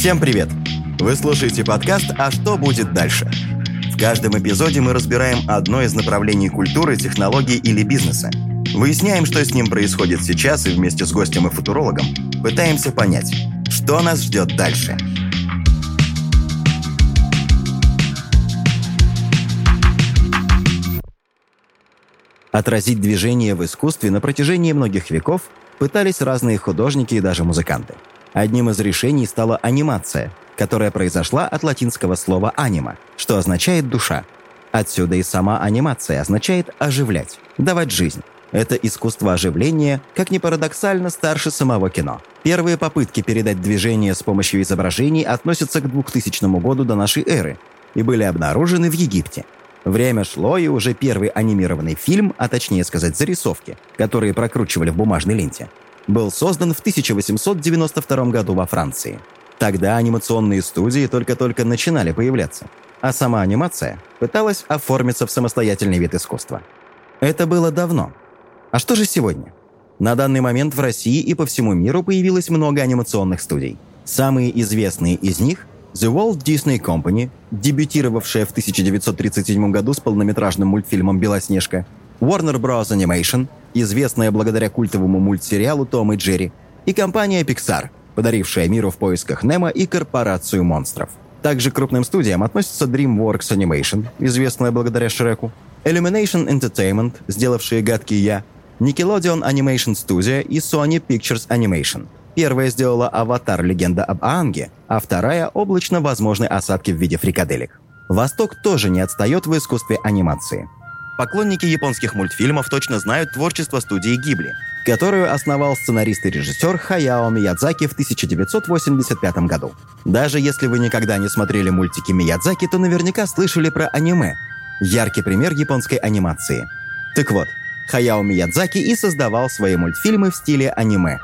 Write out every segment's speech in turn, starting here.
Всем привет! Вы слушаете подкаст «А что будет дальше?». В каждом эпизоде мы разбираем одно из направлений культуры, технологий или бизнеса. Выясняем, что с ним происходит сейчас, и вместе с гостем и футурологом пытаемся понять, что нас ждет дальше. Отразить движение в искусстве на протяжении многих веков пытались разные художники и даже музыканты – Одним из решений стала анимация, которая произошла от латинского слова «анима», что означает «душа». Отсюда и сама анимация означает «оживлять», «давать жизнь». Это искусство оживления, как ни парадоксально, старше самого кино. Первые попытки передать движение с помощью изображений относятся к 2000 году до нашей эры и были обнаружены в Египте. Время шло, и уже первый анимированный фильм, а точнее сказать зарисовки, которые прокручивали в бумажной ленте, был создан в 1892 году во Франции. Тогда анимационные студии только-только начинали появляться, а сама анимация пыталась оформиться в самостоятельный вид искусства. Это было давно. А что же сегодня? На данный момент в России и по всему миру появилось много анимационных студий. Самые известные из них – The Walt Disney Company, дебютировавшая в 1937 году с полнометражным мультфильмом «Белоснежка», Warner Bros. Animation – известная благодаря культовому мультсериалу «Том и Джерри», и компания Pixar, подарившая миру в поисках Немо и корпорацию монстров. Также к крупным студиям относятся DreamWorks Animation, известная благодаря Шреку, Illumination Entertainment, сделавшие «Гадкий я», Nickelodeon Animation Studio и Sony Pictures Animation. Первая сделала «Аватар. Легенда об Аанге», а вторая – облачно возможной осадки в виде фрикаделек. Восток тоже не отстает в искусстве анимации – Поклонники японских мультфильмов точно знают творчество студии Гибли, которую основал сценарист и режиссер Хаяо Миядзаки в 1985 году. Даже если вы никогда не смотрели мультики Миядзаки, то наверняка слышали про аниме. Яркий пример японской анимации. Так вот, Хаяо Миядзаки и создавал свои мультфильмы в стиле аниме.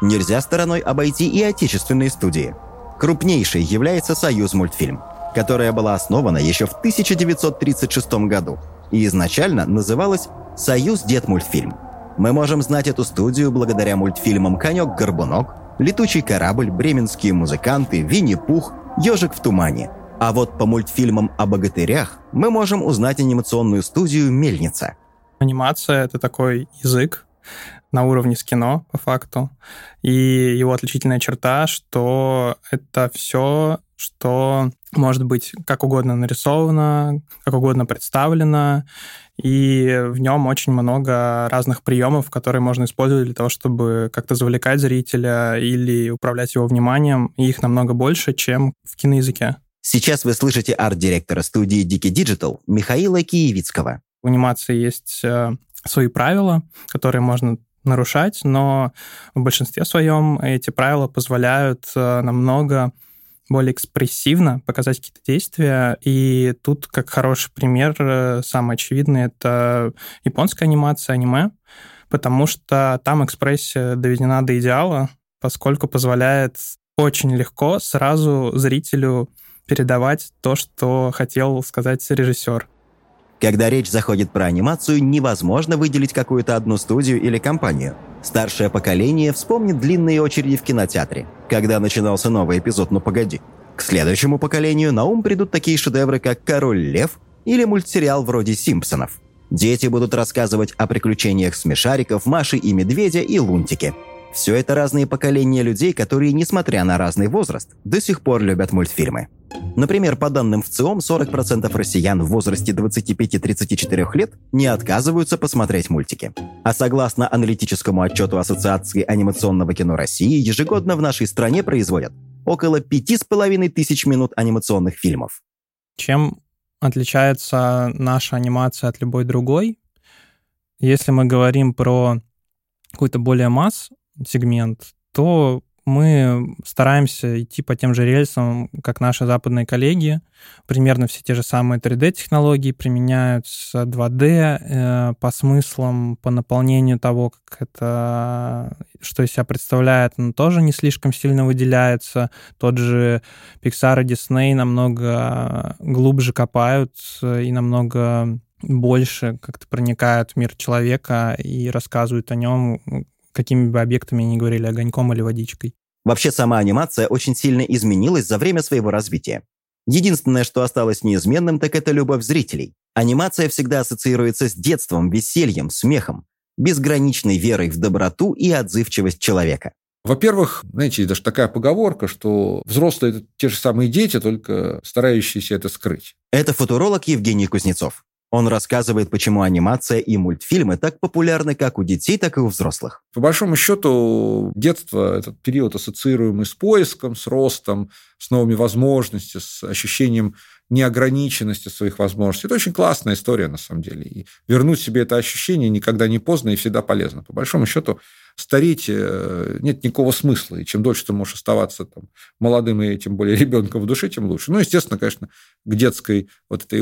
Нельзя стороной обойти и отечественные студии. Крупнейшей является «Союз мультфильм», которая была основана еще в 1936 году – и изначально называлась «Союз Дед мультфильм». Мы можем знать эту студию благодаря мультфильмам «Конек-горбунок», «Летучий корабль», «Бременские музыканты», «Винни-Пух», «Ежик в тумане». А вот по мультфильмам о богатырях мы можем узнать анимационную студию «Мельница». Анимация — это такой язык, на уровне с кино, по факту. И его отличительная черта, что это все, что может быть как угодно нарисовано, как угодно представлено, и в нем очень много разных приемов, которые можно использовать для того, чтобы как-то завлекать зрителя или управлять его вниманием. И их намного больше, чем в киноязыке. Сейчас вы слышите арт-директора студии Diki Digital Михаила Киевицкого. В анимации есть э, свои правила, которые можно нарушать, но в большинстве своем эти правила позволяют э, намного более экспрессивно показать какие-то действия. И тут, как хороший пример, э, самый очевидный, это японская анимация, аниме, потому что там экспрессия доведена до идеала, поскольку позволяет очень легко сразу зрителю передавать то, что хотел сказать режиссер. Когда речь заходит про анимацию, невозможно выделить какую-то одну студию или компанию. Старшее поколение вспомнит длинные очереди в кинотеатре, когда начинался новый эпизод «Ну погоди». К следующему поколению на ум придут такие шедевры, как «Король лев» или мультсериал вроде «Симпсонов». Дети будут рассказывать о приключениях смешариков, Маши и Медведя и Лунтики. Все это разные поколения людей, которые, несмотря на разный возраст, до сих пор любят мультфильмы. Например, по данным в ЦИОМ, 40% россиян в возрасте 25-34 лет не отказываются посмотреть мультики. А согласно аналитическому отчету Ассоциации анимационного кино России, ежегодно в нашей стране производят около 5,5 тысяч минут анимационных фильмов. Чем отличается наша анимация от любой другой? Если мы говорим про какой-то более масс сегмент, то мы стараемся идти по тем же рельсам, как наши западные коллеги. Примерно все те же самые 3D-технологии применяются 2D э, по смыслам, по наполнению того, как это, что из себя представляет, но тоже не слишком сильно выделяется. Тот же Pixar и Disney намного глубже копают и намного больше как-то проникают в мир человека и рассказывают о нем какими бы объектами ни говорили, огоньком или водичкой. Вообще сама анимация очень сильно изменилась за время своего развития. Единственное, что осталось неизменным, так это любовь зрителей. Анимация всегда ассоциируется с детством, весельем, смехом, безграничной верой в доброту и отзывчивость человека. Во-первых, знаете, даже такая поговорка, что взрослые – это те же самые дети, только старающиеся это скрыть. Это футуролог Евгений Кузнецов. Он рассказывает, почему анимация и мультфильмы так популярны как у детей, так и у взрослых. По большому счету, детство – этот период, ассоциируемый с поиском, с ростом, с новыми возможностями, с ощущением неограниченности своих возможностей. Это очень классная история, на самом деле. И вернуть себе это ощущение никогда не поздно и всегда полезно. По большому счету, стареть э, нет никакого смысла. И чем дольше ты можешь оставаться там, молодым и тем более ребенком в душе, тем лучше. Ну, естественно, конечно, к детской вот этой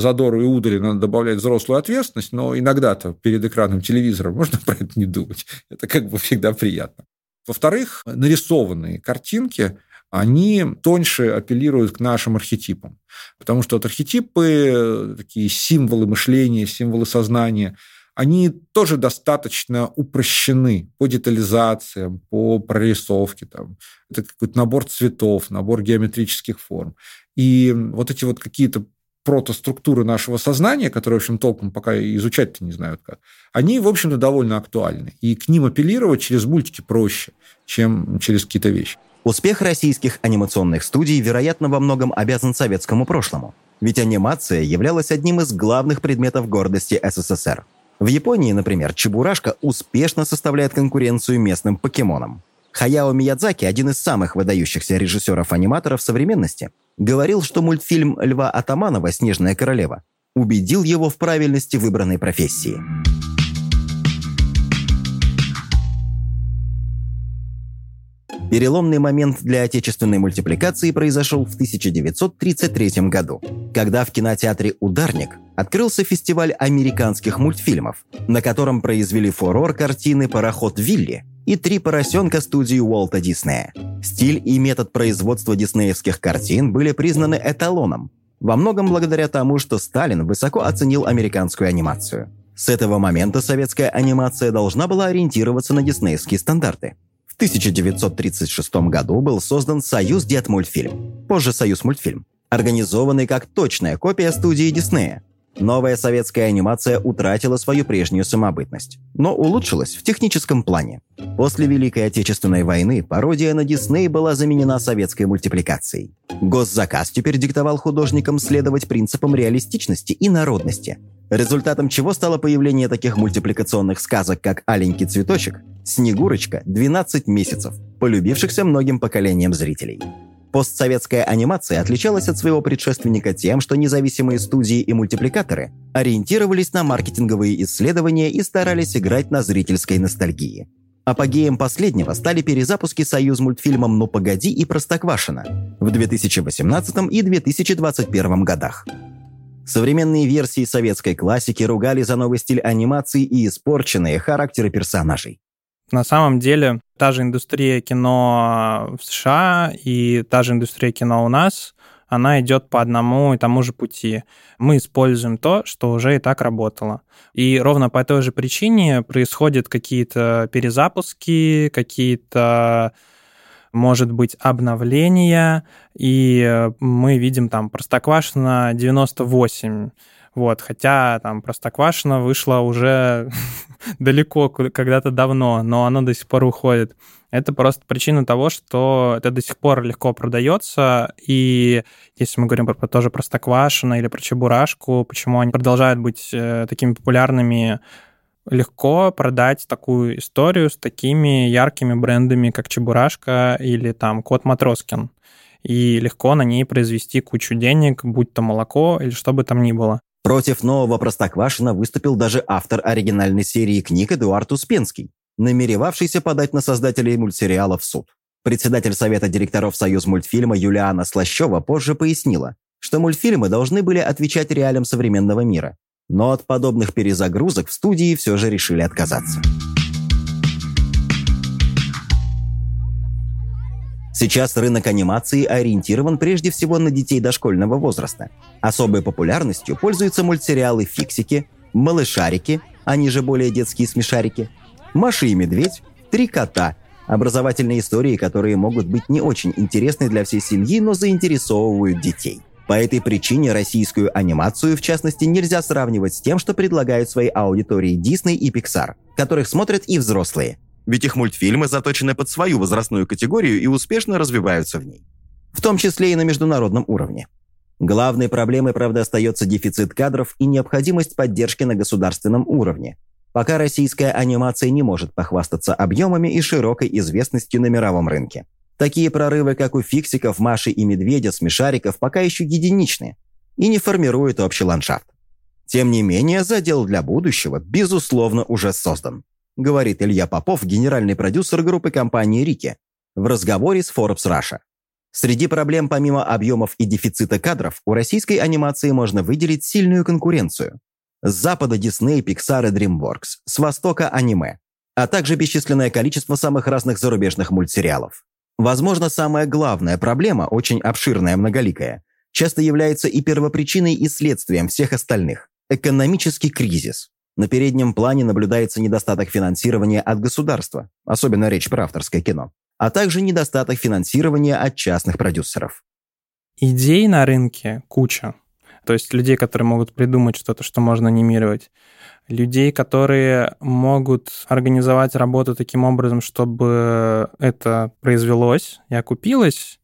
задору и удали надо добавлять взрослую ответственность, но иногда-то перед экраном телевизора можно про это не думать. Это как бы всегда приятно. Во-вторых, нарисованные картинки они тоньше апеллируют к нашим архетипам. Потому что вот архетипы, такие символы мышления, символы сознания, они тоже достаточно упрощены по детализациям, по прорисовке. Там. Это какой-то набор цветов, набор геометрических форм. И вот эти вот какие-то протоструктуры нашего сознания, которые, в общем, толком пока изучать-то не знают как, они, в общем-то, довольно актуальны. И к ним апеллировать через мультики проще, чем через какие-то вещи. Успех российских анимационных студий, вероятно, во многом обязан советскому прошлому. Ведь анимация являлась одним из главных предметов гордости СССР. В Японии, например, Чебурашка успешно составляет конкуренцию местным покемонам. Хаяо Миядзаки, один из самых выдающихся режиссеров-аниматоров современности, говорил, что мультфильм Льва Атаманова «Снежная королева» убедил его в правильности выбранной профессии. Переломный момент для отечественной мультипликации произошел в 1933 году, когда в кинотеатре «Ударник» открылся фестиваль американских мультфильмов, на котором произвели фурор картины «Пароход Вилли» и «Три поросенка» студии Уолта Диснея. Стиль и метод производства диснеевских картин были признаны эталоном, во многом благодаря тому, что Сталин высоко оценил американскую анимацию. С этого момента советская анимация должна была ориентироваться на диснеевские стандарты – 1936 году был создан Союз Детмультфильм, позже Союз Мультфильм, организованный как точная копия студии Диснея. Новая советская анимация утратила свою прежнюю самобытность, но улучшилась в техническом плане. После Великой Отечественной войны пародия на Дисней была заменена советской мультипликацией. Госзаказ теперь диктовал художникам следовать принципам реалистичности и народности, результатом чего стало появление таких мультипликационных сказок, как «Аленький цветочек», «Снегурочка», «12 месяцев», полюбившихся многим поколениям зрителей. Постсоветская анимация отличалась от своего предшественника тем, что независимые студии и мультипликаторы ориентировались на маркетинговые исследования и старались играть на зрительской ностальгии. Апогеем последнего стали перезапуски «Союз мультфильмом «Ну погоди» и «Простоквашино» в 2018 и 2021 годах. Современные версии советской классики ругали за новый стиль анимации и испорченные характеры персонажей. На самом деле, та же индустрия кино в США и та же индустрия кино у нас, она идет по одному и тому же пути. Мы используем то, что уже и так работало. И ровно по той же причине происходят какие-то перезапуски, какие-то может быть обновления, и мы видим там Простоквашино 98, вот, хотя там Простоквашино вышло уже далеко, когда-то давно, но оно до сих пор уходит. Это просто причина того, что это до сих пор легко продается, и если мы говорим про, про тоже Простоквашино или про Чебурашку, почему они продолжают быть э, такими популярными, легко продать такую историю с такими яркими брендами, как Чебурашка или там Кот Матроскин и легко на ней произвести кучу денег, будь то молоко или что бы там ни было. Против нового Простоквашина выступил даже автор оригинальной серии книг Эдуард Успенский, намеревавшийся подать на создателей мультсериала в суд. Председатель Совета директоров Союз мультфильма Юлиана Слащева позже пояснила, что мультфильмы должны были отвечать реалиям современного мира. Но от подобных перезагрузок в студии все же решили отказаться. Сейчас рынок анимации ориентирован прежде всего на детей дошкольного возраста. Особой популярностью пользуются мультсериалы «Фиксики», «Малышарики», они же более детские смешарики, «Маша и медведь», «Три кота», Образовательные истории, которые могут быть не очень интересны для всей семьи, но заинтересовывают детей. По этой причине российскую анимацию, в частности, нельзя сравнивать с тем, что предлагают своей аудитории Disney и Pixar, которых смотрят и взрослые. Ведь их мультфильмы заточены под свою возрастную категорию и успешно развиваются в ней. В том числе и на международном уровне. Главной проблемой, правда, остается дефицит кадров и необходимость поддержки на государственном уровне, пока российская анимация не может похвастаться объемами и широкой известностью на мировом рынке. Такие прорывы, как у фиксиков, Маши и Медведя, смешариков, пока еще единичны и не формируют общий ландшафт. Тем не менее, задел для будущего, безусловно, уже создан, говорит Илья Попов, генеральный продюсер группы компании «Рики», в разговоре с Forbes Russia. Среди проблем помимо объемов и дефицита кадров у российской анимации можно выделить сильную конкуренцию. С запада Disney, Pixar и DreamWorks, с востока аниме, а также бесчисленное количество самых разных зарубежных мультсериалов. Возможно, самая главная проблема, очень обширная, многоликая, часто является и первопричиной, и следствием всех остальных – экономический кризис. На переднем плане наблюдается недостаток финансирования от государства, особенно речь про авторское кино, а также недостаток финансирования от частных продюсеров. Идей на рынке куча. То есть людей, которые могут придумать что-то, что можно анимировать. Людей, которые могут организовать работу таким образом, чтобы это произвелось и окупилось,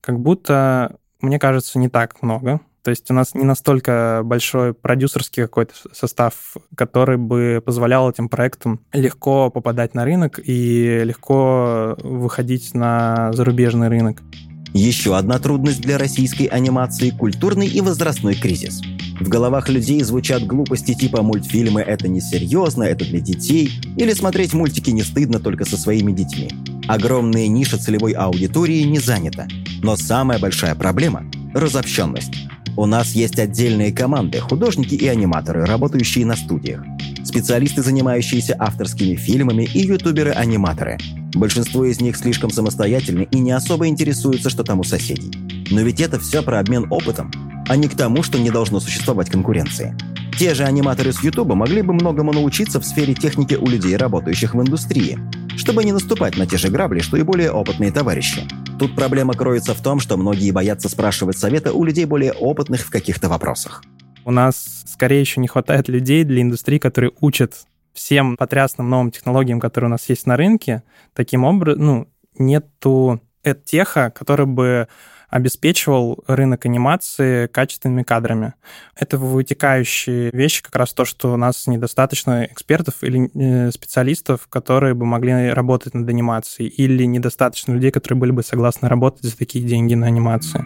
как будто, мне кажется, не так много. То есть у нас не настолько большой продюсерский какой-то состав, который бы позволял этим проектам легко попадать на рынок и легко выходить на зарубежный рынок. Еще одна трудность для российской анимации – культурный и возрастной кризис. В головах людей звучат глупости типа «мультфильмы – это несерьезно, это для детей» или «смотреть мультики не стыдно только со своими детьми». Огромная ниша целевой аудитории не занята. Но самая большая проблема – разобщенность. У нас есть отдельные команды, художники и аниматоры, работающие на студиях. Специалисты, занимающиеся авторскими фильмами и ютуберы-аниматоры – Большинство из них слишком самостоятельны и не особо интересуются, что там у соседей. Но ведь это все про обмен опытом, а не к тому, что не должно существовать конкуренции. Те же аниматоры с Ютуба могли бы многому научиться в сфере техники у людей, работающих в индустрии, чтобы не наступать на те же грабли, что и более опытные товарищи. Тут проблема кроется в том, что многие боятся спрашивать совета у людей более опытных в каких-то вопросах. У нас скорее еще не хватает людей для индустрии, которые учат всем потрясным новым технологиям, которые у нас есть на рынке, таким образом, ну, нету теха, который бы обеспечивал рынок анимации качественными кадрами. Это вытекающие вещи, как раз то, что у нас недостаточно экспертов или э, специалистов, которые бы могли работать над анимацией, или недостаточно людей, которые были бы согласны работать за такие деньги на анимации.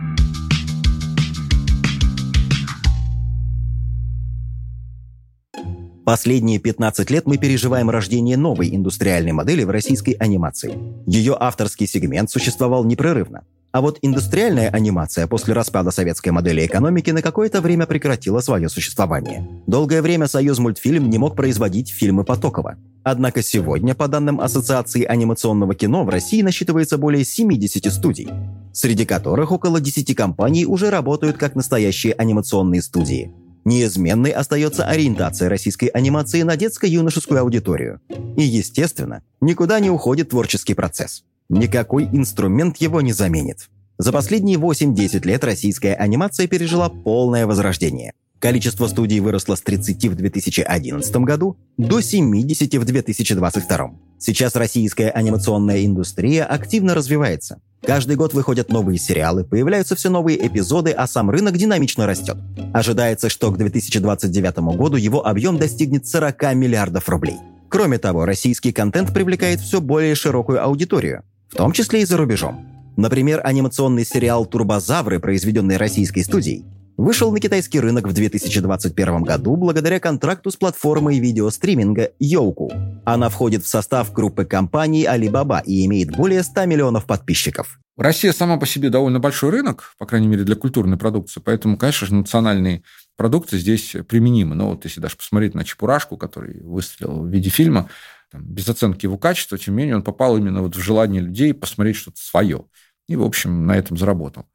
Последние 15 лет мы переживаем рождение новой индустриальной модели в российской анимации. Ее авторский сегмент существовал непрерывно. А вот индустриальная анимация после распада советской модели экономики на какое-то время прекратила свое существование. Долгое время Союз мультфильм не мог производить фильмы Потокова. Однако сегодня, по данным Ассоциации анимационного кино, в России насчитывается более 70 студий, среди которых около 10 компаний уже работают как настоящие анимационные студии. Неизменной остается ориентация российской анимации на детско-юношескую аудиторию. И, естественно, никуда не уходит творческий процесс. Никакой инструмент его не заменит. За последние 8-10 лет российская анимация пережила полное возрождение. Количество студий выросло с 30 в 2011 году до 70 в 2022. Сейчас российская анимационная индустрия активно развивается. Каждый год выходят новые сериалы, появляются все новые эпизоды, а сам рынок динамично растет. Ожидается, что к 2029 году его объем достигнет 40 миллиардов рублей. Кроме того, российский контент привлекает все более широкую аудиторию, в том числе и за рубежом. Например, анимационный сериал «Турбозавры», произведенный российской студией, вышел на китайский рынок в 2021 году благодаря контракту с платформой видеостриминга Youku. Она входит в состав группы компаний Alibaba и имеет более 100 миллионов подписчиков. Россия сама по себе довольно большой рынок, по крайней мере, для культурной продукции, поэтому, конечно же, национальные продукты здесь применимы. Но вот если даже посмотреть на Чепурашку, который выстрелил в виде фильма, там, без оценки его качества, тем не менее он попал именно вот в желание людей посмотреть что-то свое. И, в общем, на этом заработал.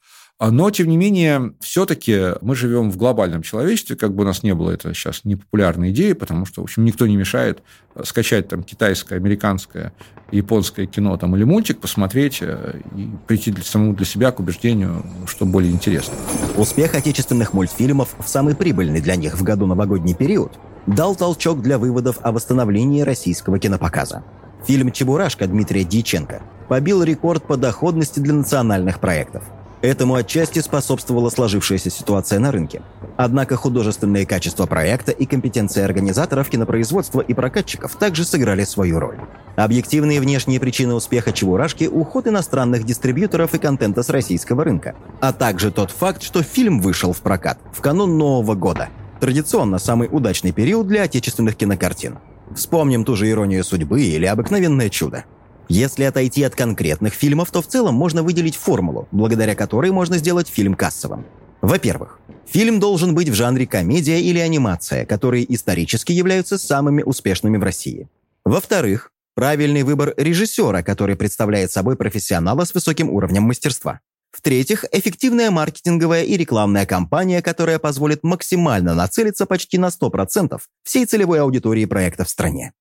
Но, тем не менее, все-таки мы живем в глобальном человечестве, как бы у нас не было это сейчас непопулярной идеи, потому что, в общем, никто не мешает скачать там китайское, американское, японское кино там, или мультик, посмотреть э, и прийти для, самому для себя к убеждению, что более интересно. Успех отечественных мультфильмов в самый прибыльный для них в году новогодний период дал толчок для выводов о восстановлении российского кинопоказа. Фильм «Чебурашка» Дмитрия Дьяченко побил рекорд по доходности для национальных проектов – Этому отчасти способствовала сложившаяся ситуация на рынке. Однако художественные качества проекта и компетенция организаторов кинопроизводства и прокатчиков также сыграли свою роль. Объективные внешние причины успеха «Чебурашки» – уход иностранных дистрибьюторов и контента с российского рынка, а также тот факт, что фильм вышел в прокат в канун Нового года. Традиционно самый удачный период для отечественных кинокартин. Вспомним ту же «Иронию судьбы» или «Обыкновенное чудо». Если отойти от конкретных фильмов, то в целом можно выделить формулу, благодаря которой можно сделать фильм кассовым. Во-первых, фильм должен быть в жанре комедия или анимация, которые исторически являются самыми успешными в России. Во-вторых, правильный выбор режиссера, который представляет собой профессионала с высоким уровнем мастерства. В-третьих, эффективная маркетинговая и рекламная кампания, которая позволит максимально нацелиться почти на 100% всей целевой аудитории проекта в стране.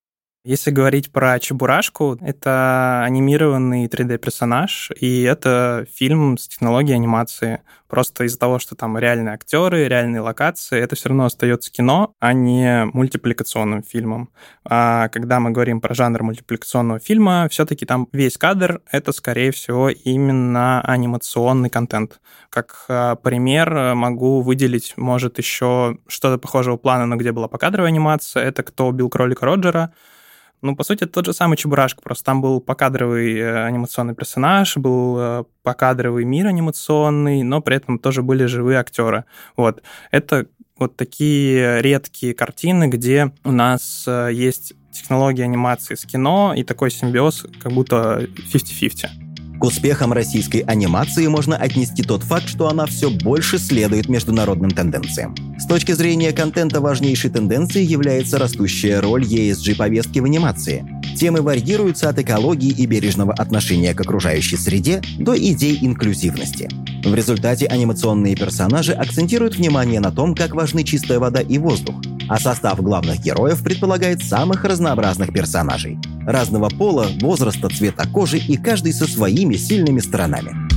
Если говорить про Чебурашку, это анимированный 3D-персонаж, и это фильм с технологией анимации. Просто из-за того, что там реальные актеры, реальные локации, это все равно остается кино, а не мультипликационным фильмом. А когда мы говорим про жанр мультипликационного фильма, все-таки там весь кадр — это, скорее всего, именно анимационный контент. Как а, пример могу выделить, может, еще что-то похожего плана, но где была покадровая анимация. Это «Кто убил кролика Роджера», ну, по сути, тот же самый Чебурашка, просто там был покадровый э, анимационный персонаж, был э, покадровый мир анимационный, но при этом тоже были живые актеры. Вот. Это вот такие редкие картины, где у нас э, есть технология анимации с кино и такой симбиоз, как будто 50-50. К успехам российской анимации можно отнести тот факт, что она все больше следует международным тенденциям. С точки зрения контента важнейшей тенденцией является растущая роль ESG-повестки в анимации. Темы варьируются от экологии и бережного отношения к окружающей среде до идей инклюзивности. В результате анимационные персонажи акцентируют внимание на том, как важны чистая вода и воздух, а состав главных героев предполагает самых разнообразных персонажей. Разного пола, возраста, цвета кожи и каждый со своими сильными сторонами.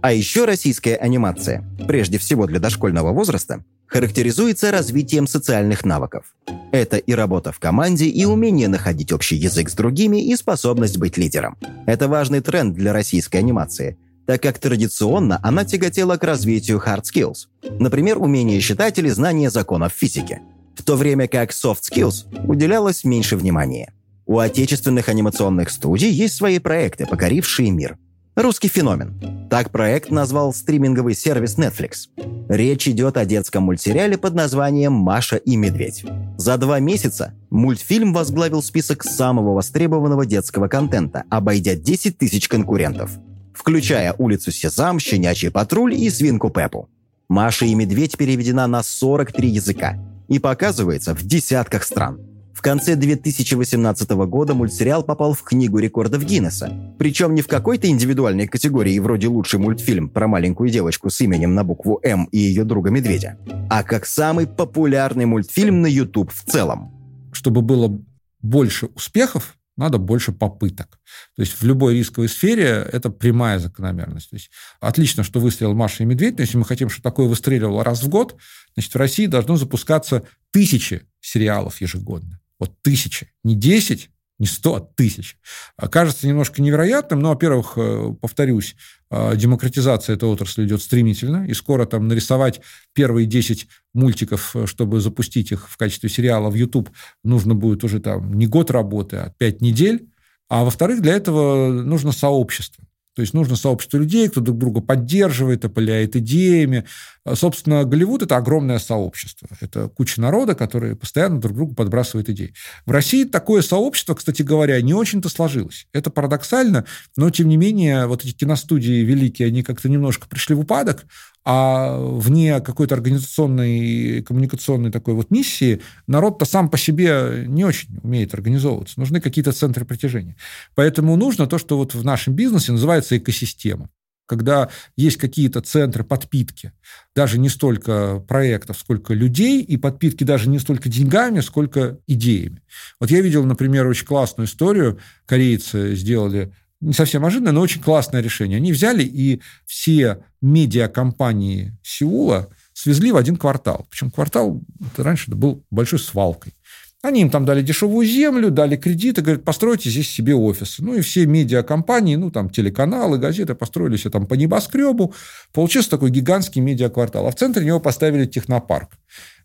А еще российская анимация, прежде всего для дошкольного возраста, характеризуется развитием социальных навыков. Это и работа в команде, и умение находить общий язык с другими, и способность быть лидером. Это важный тренд для российской анимации – так как традиционно она тяготела к развитию hard skills, например, умение считать или знание законов физики, в то время как soft skills уделялось меньше внимания. У отечественных анимационных студий есть свои проекты, покорившие мир. Русский феномен. Так проект назвал стриминговый сервис Netflix. Речь идет о детском мультсериале под названием «Маша и медведь». За два месяца мультфильм возглавил список самого востребованного детского контента, обойдя 10 тысяч конкурентов – включая улицу Сезам, Щенячий патруль и Свинку Пеппу. «Маша и медведь» переведена на 43 языка и показывается в десятках стран. В конце 2018 года мультсериал попал в Книгу рекордов Гиннесса. Причем не в какой-то индивидуальной категории вроде лучший мультфильм про маленькую девочку с именем на букву «М» и ее друга Медведя, а как самый популярный мультфильм на YouTube в целом. Чтобы было больше успехов, надо больше попыток. То есть в любой рисковой сфере это прямая закономерность. То есть отлично, что выстрелил Маша и Медведь, но если мы хотим, чтобы такое выстреливало раз в год, значит, в России должно запускаться тысячи сериалов ежегодно. Вот тысячи. Не десять, не 100, а тысяч. А кажется немножко невероятным, но, во-первых, э, повторюсь, э, демократизация этой отрасли идет стремительно, и скоро там нарисовать первые 10 мультиков, э, чтобы запустить их в качестве сериала в YouTube, нужно будет уже там не год работы, а 5 недель. А во-вторых, для этого нужно сообщество. То есть нужно сообщество людей, кто друг друга поддерживает, опыляет идеями. Собственно, Голливуд – это огромное сообщество. Это куча народа, которые постоянно друг другу подбрасывают идеи. В России такое сообщество, кстати говоря, не очень-то сложилось. Это парадоксально, но, тем не менее, вот эти киностудии великие, они как-то немножко пришли в упадок, А вне какой-то организационной коммуникационной такой вот миссии народ-то сам по себе не очень умеет организовываться. Нужны какие-то центры притяжения. Поэтому нужно то, что вот в нашем бизнесе называется экосистема когда есть какие-то центры подпитки, даже не столько проектов, сколько людей, и подпитки даже не столько деньгами, сколько идеями. Вот я видел, например, очень классную историю. Корейцы сделали не совсем ожиданное, но очень классное решение. Они взяли и все медиакомпании Сеула свезли в один квартал. Причем квартал это раньше был большой свалкой. Они им там дали дешевую землю, дали кредиты, говорят, постройте здесь себе офисы. Ну, и все медиакомпании, ну, там, телеканалы, газеты построили себе там по небоскребу. Получился такой гигантский медиаквартал. А в центре него поставили технопарк,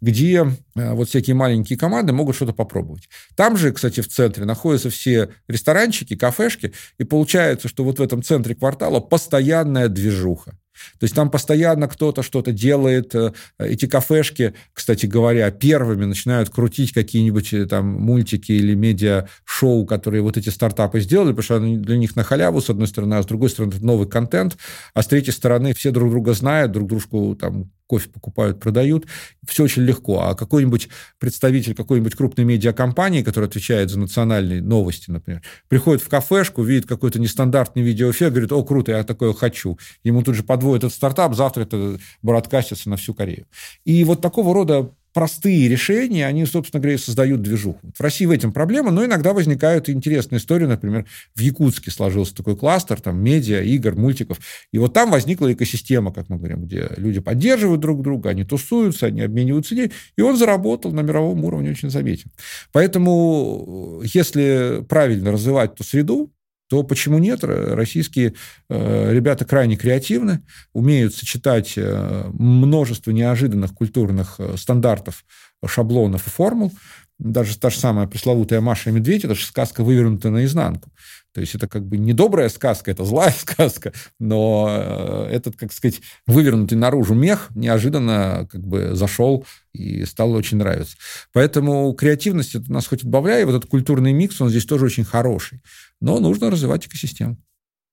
где э, вот всякие маленькие команды могут что-то попробовать. Там же, кстати, в центре находятся все ресторанчики, кафешки, и получается, что вот в этом центре квартала постоянная движуха. То есть там постоянно кто-то что-то делает. Э, эти кафешки, кстати говоря, первыми начинают крутить какие-нибудь э, там мультики или медиа-шоу, которые вот эти стартапы сделали, потому что для них на халяву, с одной стороны, а с другой стороны, новый контент, а с третьей стороны, все друг друга знают, друг дружку там кофе покупают, продают. Все очень легко. А какой-нибудь представитель какой-нибудь крупной медиакомпании, которая отвечает за национальные новости, например, приходит в кафешку, видит какой-то нестандартный видеоэффект, говорит, о, круто, я такое хочу. Ему тут же подводит этот стартап, завтра это бродкастится на всю Корею. И вот такого рода простые решения, они, собственно говоря, создают движуху. В России в этом проблема, но иногда возникают интересные истории. Например, в Якутске сложился такой кластер, там, медиа, игр, мультиков. И вот там возникла экосистема, как мы говорим, где люди поддерживают друг друга, они тусуются, они обмениваются идеей, и он заработал на мировом уровне очень заметен. Поэтому, если правильно развивать эту среду, то почему нет? Российские э, ребята крайне креативны, умеют сочетать э, множество неожиданных культурных э, стандартов, шаблонов и формул. Даже та же самая пресловутая Маша и Медведь, это же сказка вывернута наизнанку. То есть это как бы не добрая сказка, это злая сказка, но этот, как сказать, вывернутый наружу мех неожиданно как бы зашел и стал очень нравиться. Поэтому креативность это нас хоть и вот этот культурный микс, он здесь тоже очень хороший но нужно развивать экосистему.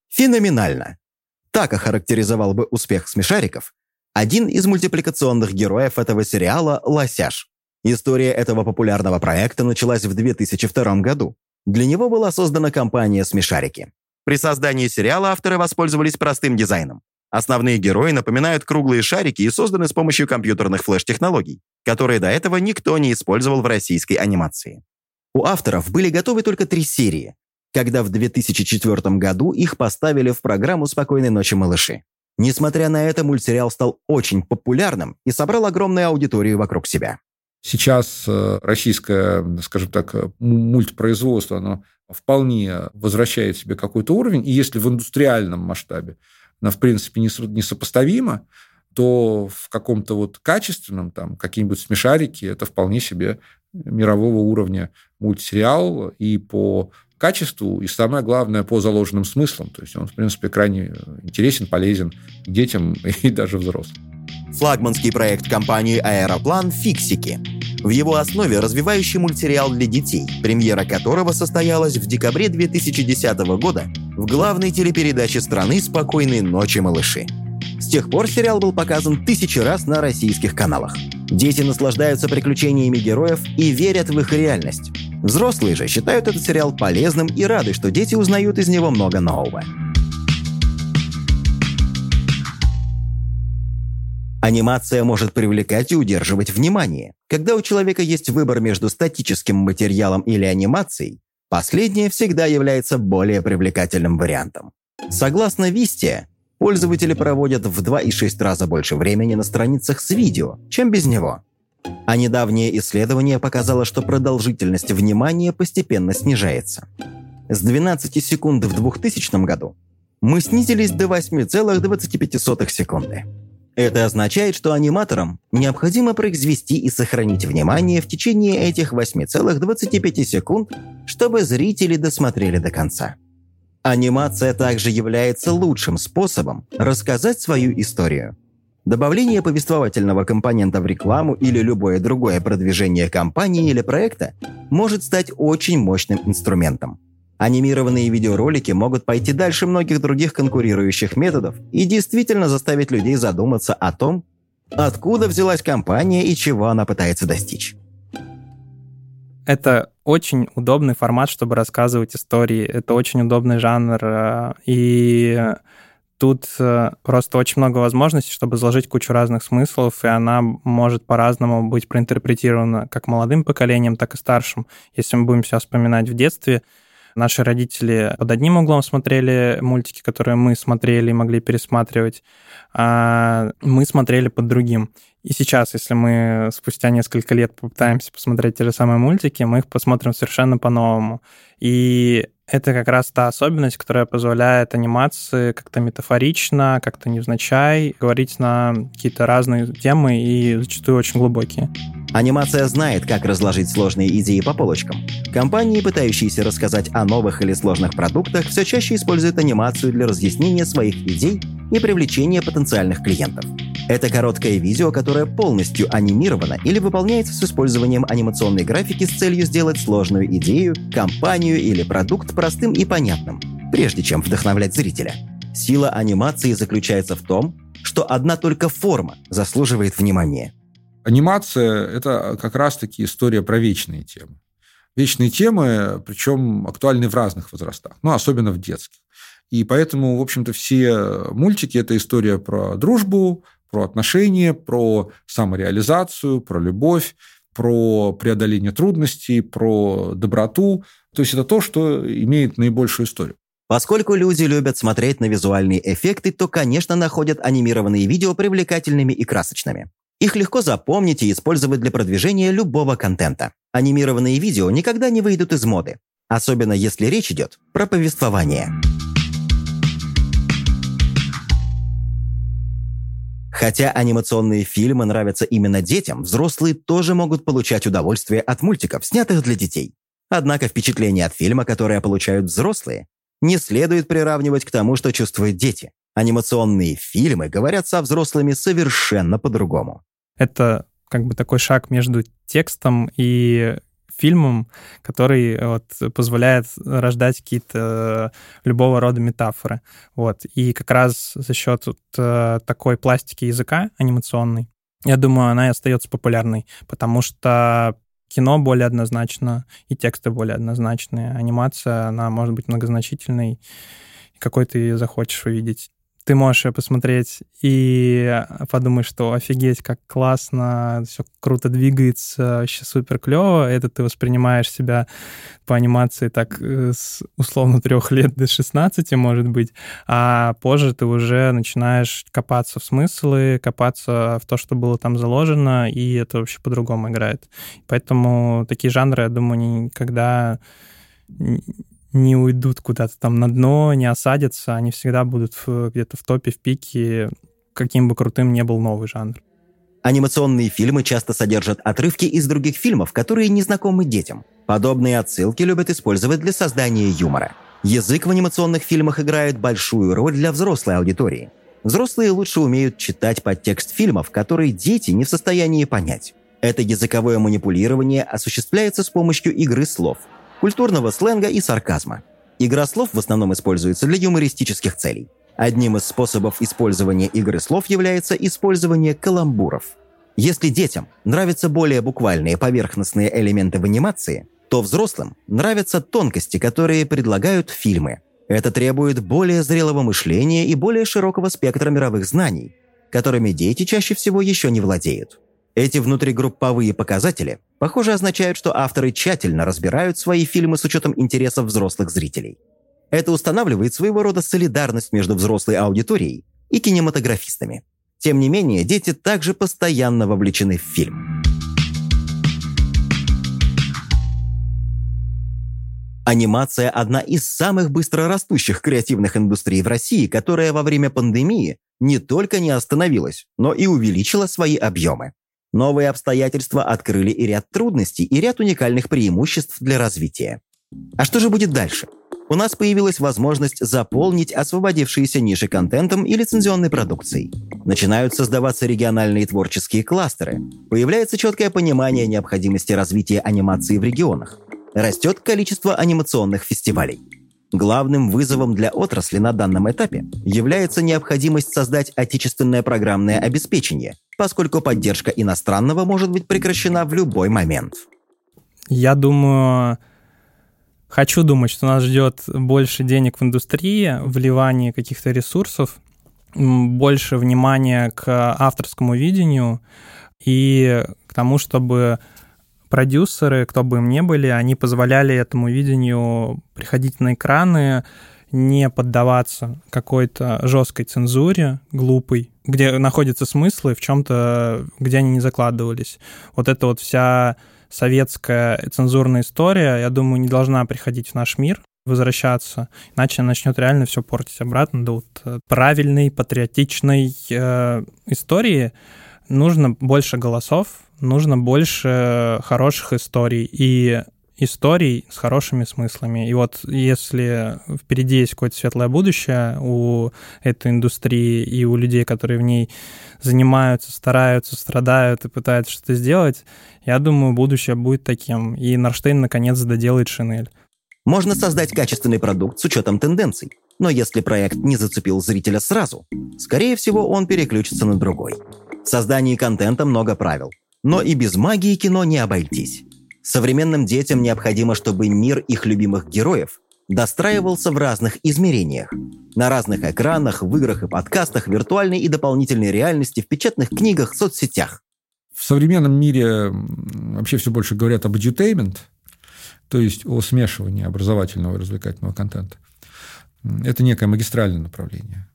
Феноменально. Так охарактеризовал бы успех смешариков один из мультипликационных героев этого сериала «Лосяш». История этого популярного проекта началась в 2002 году. Для него была создана компания «Смешарики». При создании сериала авторы воспользовались простым дизайном. Основные герои напоминают круглые шарики и созданы с помощью компьютерных флеш-технологий, которые до этого никто не использовал в российской анимации. У авторов были готовы только три серии, когда в 2004 году их поставили в программу «Спокойной ночи, малыши». Несмотря на это, мультсериал стал очень популярным и собрал огромную аудиторию вокруг себя. Сейчас э, российское, скажем так, мультпроизводство, оно вполне возвращает себе какой-то уровень, и если в индустриальном масштабе оно, в принципе, несопоставимо, то в каком-то вот качественном, там, какие-нибудь смешарики, это вполне себе мирового уровня мультсериал, и по качеству и, самое главное, по заложенным смыслам. То есть он, в принципе, крайне интересен, полезен детям и даже взрослым. Флагманский проект компании «Аэроплан» «Фиксики». В его основе развивающий мультсериал для детей, премьера которого состоялась в декабре 2010 года в главной телепередаче страны «Спокойной ночи, малыши». С тех пор сериал был показан тысячи раз на российских каналах. Дети наслаждаются приключениями героев и верят в их реальность. Взрослые же считают этот сериал полезным и рады, что дети узнают из него много нового. Анимация может привлекать и удерживать внимание. Когда у человека есть выбор между статическим материалом или анимацией, последнее всегда является более привлекательным вариантом. Согласно Висте, пользователи проводят в 2,6 раза больше времени на страницах с видео, чем без него. А недавнее исследование показало, что продолжительность внимания постепенно снижается. С 12 секунд в 2000 году мы снизились до 8,25 секунды. Это означает, что аниматорам необходимо произвести и сохранить внимание в течение этих 8,25 секунд, чтобы зрители досмотрели до конца. Анимация также является лучшим способом рассказать свою историю. Добавление повествовательного компонента в рекламу или любое другое продвижение компании или проекта может стать очень мощным инструментом. Анимированные видеоролики могут пойти дальше многих других конкурирующих методов и действительно заставить людей задуматься о том, откуда взялась компания и чего она пытается достичь. Это очень удобный формат, чтобы рассказывать истории. Это очень удобный жанр. Э, и тут э, просто очень много возможностей, чтобы заложить кучу разных смыслов, и она может по-разному быть проинтерпретирована как молодым поколением, так и старшим. Если мы будем сейчас вспоминать в детстве, Наши родители под одним углом смотрели мультики, которые мы смотрели и могли пересматривать, а мы смотрели под другим. И сейчас, если мы спустя несколько лет попытаемся посмотреть те же самые мультики, мы их посмотрим совершенно по-новому. И это как раз та особенность, которая позволяет анимации как-то метафорично, как-то невзначай говорить на какие-то разные темы и зачастую очень глубокие. Анимация знает, как разложить сложные идеи по полочкам. Компании, пытающиеся рассказать о новых или сложных продуктах, все чаще используют анимацию для разъяснения своих идей и привлечения потенциальных клиентов. Это короткое видео, которое полностью анимировано или выполняется с использованием анимационной графики с целью сделать сложную идею, компанию или продукт простым и понятным, прежде чем вдохновлять зрителя. Сила анимации заключается в том, что одна только форма заслуживает внимания. Анимация – это как раз-таки история про вечные темы. Вечные темы, причем актуальны в разных возрастах, ну, особенно в детских. И поэтому, в общем-то, все мультики – это история про дружбу, про отношения, про самореализацию, про любовь, про преодоление трудностей, про доброту. То есть это то, что имеет наибольшую историю. Поскольку люди любят смотреть на визуальные эффекты, то, конечно, находят анимированные видео привлекательными и красочными. Их легко запомнить и использовать для продвижения любого контента. Анимированные видео никогда не выйдут из моды, особенно если речь идет про повествование. Хотя анимационные фильмы нравятся именно детям, взрослые тоже могут получать удовольствие от мультиков, снятых для детей. Однако впечатление от фильма, которое получают взрослые, не следует приравнивать к тому, что чувствуют дети. Анимационные фильмы говорят со взрослыми совершенно по-другому. Это как бы такой шаг между текстом и фильмом, который э, вот, позволяет рождать какие-то э, любого рода метафоры. Вот. И как раз за счет вот, э, такой пластики языка анимационной, я думаю, она и остается популярной, потому что кино более однозначно, и тексты более однозначные. Анимация, она может быть многозначительной, какой ты захочешь увидеть ты можешь ее посмотреть и подумать, что офигеть, как классно, все круто двигается, вообще супер клево. Это ты воспринимаешь себя по анимации так э, с условно трех лет до 16, может быть, а позже ты уже начинаешь копаться в смыслы, копаться в то, что было там заложено, и это вообще по-другому играет. Поэтому такие жанры, я думаю, никогда не уйдут куда-то там на дно, не осадятся, они всегда будут где-то в топе, в пике, каким бы крутым ни был новый жанр. Анимационные фильмы часто содержат отрывки из других фильмов, которые не знакомы детям. Подобные отсылки любят использовать для создания юмора. Язык в анимационных фильмах играет большую роль для взрослой аудитории. Взрослые лучше умеют читать подтекст фильмов, которые дети не в состоянии понять. Это языковое манипулирование осуществляется с помощью игры слов – культурного сленга и сарказма. Игра слов в основном используется для юмористических целей. Одним из способов использования игры слов является использование каламбуров. Если детям нравятся более буквальные поверхностные элементы в анимации, то взрослым нравятся тонкости, которые предлагают фильмы. Это требует более зрелого мышления и более широкого спектра мировых знаний, которыми дети чаще всего еще не владеют. Эти внутригрупповые показатели, похоже, означают, что авторы тщательно разбирают свои фильмы с учетом интересов взрослых зрителей. Это устанавливает своего рода солидарность между взрослой аудиторией и кинематографистами. Тем не менее, дети также постоянно вовлечены в фильм. Анимация – одна из самых быстрорастущих креативных индустрий в России, которая во время пандемии не только не остановилась, но и увеличила свои объемы. Новые обстоятельства открыли и ряд трудностей, и ряд уникальных преимуществ для развития. А что же будет дальше? У нас появилась возможность заполнить освободившиеся ниши контентом и лицензионной продукцией. Начинают создаваться региональные творческие кластеры. Появляется четкое понимание необходимости развития анимации в регионах. растет количество анимационных фестивалей. Главным вызовом для отрасли на данном этапе является необходимость создать отечественное программное обеспечение, поскольку поддержка иностранного может быть прекращена в любой момент. Я думаю, хочу думать, что нас ждет больше денег в индустрии, вливание каких-то ресурсов, больше внимания к авторскому видению и к тому, чтобы продюсеры, кто бы им ни были, они позволяли этому видению приходить на экраны, не поддаваться какой-то жесткой цензуре, глупой, где находятся смыслы в чем-то, где они не закладывались. Вот эта вот вся советская цензурная история, я думаю, не должна приходить в наш мир, возвращаться, иначе начнет реально все портить обратно до вот э, правильной, патриотичной э, истории. Нужно больше голосов, нужно больше хороших историй и историй с хорошими смыслами. И вот если впереди есть какое-то светлое будущее у этой индустрии и у людей, которые в ней занимаются, стараются, страдают и пытаются что-то сделать, я думаю, будущее будет таким. И Норштейн наконец доделает Шинель. Можно создать качественный продукт с учетом тенденций. Но если проект не зацепил зрителя сразу, скорее всего, он переключится на другой. В создании контента много правил – но и без магии кино не обойтись. Современным детям необходимо, чтобы мир их любимых героев достраивался в разных измерениях. На разных экранах, в играх и подкастах, виртуальной и дополнительной реальности, в печатных книгах, соцсетях. В современном мире вообще все больше говорят об edutainment, то есть о смешивании образовательного и развлекательного контента. Это некое магистральное направление.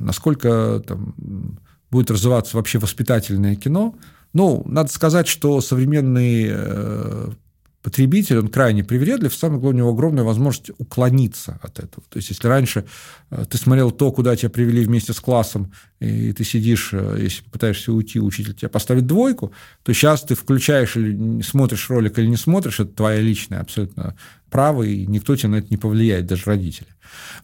Насколько там, будет развиваться вообще воспитательное кино – ну, надо сказать, что современный э, потребитель, он крайне привередлив, самое главное, у него огромная возможность уклониться от этого. То есть, если раньше э, ты смотрел то, куда тебя привели вместе с классом, и ты сидишь, э, если пытаешься уйти, учитель тебя поставит двойку, то сейчас ты включаешь или смотришь ролик или не смотришь, это твоя личная абсолютно право, и никто тебе на это не повлияет, даже родители.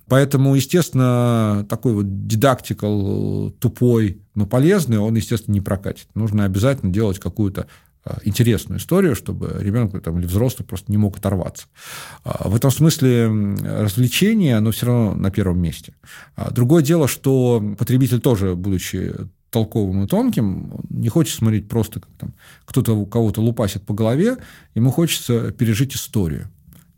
Поэтому, естественно, такой вот дидактикал тупой, но полезный, он, естественно, не прокатит. Нужно обязательно делать какую-то интересную историю, чтобы ребенок там, или взрослый просто не мог оторваться. А, в этом смысле развлечение, оно все равно на первом месте. А, другое дело, что потребитель тоже, будучи толковым и тонким, не хочет смотреть просто, как там кто-то кого-то лупасит по голове, ему хочется пережить историю.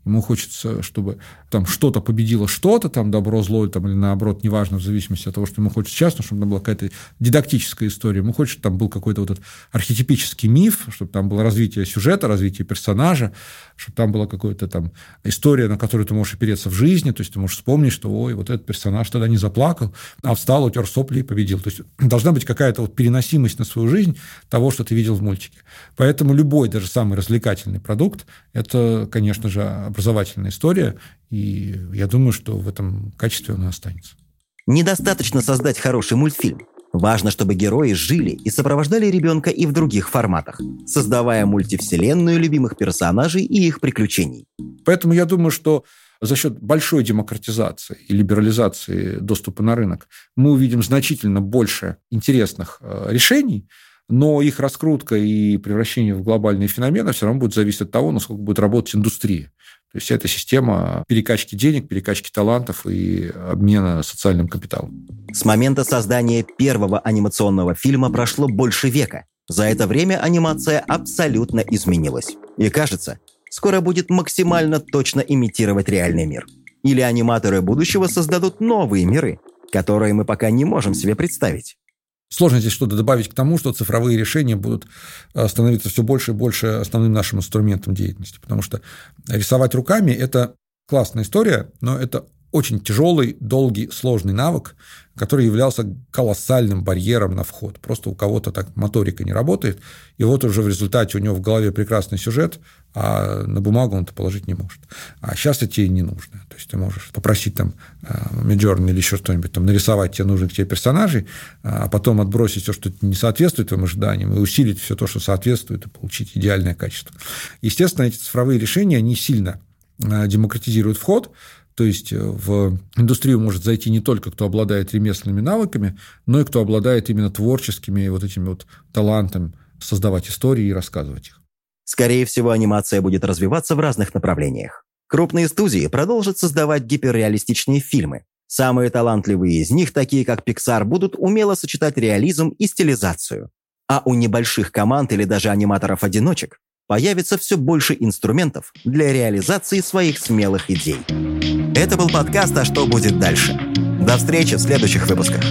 Ему хочется, чтобы там что-то победило что-то, там добро, зло, там, или наоборот, неважно, в зависимости от того, что ему хочется сейчас, но чтобы там была какая-то дидактическая история. Ему хочется, чтобы там был какой-то вот этот архетипический миф, чтобы там было развитие сюжета, развитие персонажа, чтобы там была какая-то там история, на которую ты можешь опереться в жизни, то есть ты можешь вспомнить, что, ой, вот этот персонаж тогда не заплакал, а встал, утер сопли и победил. То есть должна быть какая-то вот переносимость на свою жизнь того, что ты видел в мультике. Поэтому любой, даже самый развлекательный продукт, это, конечно же, образовательная история, и я думаю, что в этом качестве он и останется. Недостаточно создать хороший мультфильм. Важно, чтобы герои жили и сопровождали ребенка и в других форматах, создавая мультивселенную любимых персонажей и их приключений. Поэтому я думаю, что за счет большой демократизации и либерализации доступа на рынок мы увидим значительно больше интересных э, решений, но их раскрутка и превращение в глобальные феномены все равно будет зависеть от того, насколько будет работать индустрия. То есть это система перекачки денег, перекачки талантов и обмена социальным капиталом. С момента создания первого анимационного фильма прошло больше века. За это время анимация абсолютно изменилась. И кажется, скоро будет максимально точно имитировать реальный мир. Или аниматоры будущего создадут новые миры, которые мы пока не можем себе представить. Сложно здесь что-то добавить к тому, что цифровые решения будут э, становиться все больше и больше основным нашим инструментом деятельности, потому что рисовать руками – это классная история, но это очень тяжелый, долгий, сложный навык, который являлся колоссальным барьером на вход. Просто у кого-то так моторика не работает, и вот уже в результате у него в голове прекрасный сюжет, а на бумагу он это положить не может. А сейчас это тебе не нужно. То есть ты можешь попросить там Midjourney или еще что-нибудь, там, нарисовать тебе нужных тебе персонажей, а потом отбросить все, что не соответствует твоим ожиданиям, и усилить все то, что соответствует, и получить идеальное качество. Естественно, эти цифровые решения, не сильно а, демократизируют вход, то есть в индустрию может зайти не только кто обладает ремесленными навыками, но и кто обладает именно творческими вот этими вот талантами создавать истории и рассказывать их. Скорее всего, анимация будет развиваться в разных направлениях. Крупные студии продолжат создавать гиперреалистичные фильмы. Самые талантливые из них, такие как Pixar, будут умело сочетать реализм и стилизацию. А у небольших команд или даже аниматоров-одиночек появится все больше инструментов для реализации своих смелых идей. Это был подкаст «А что будет дальше?». До встречи в следующих выпусках.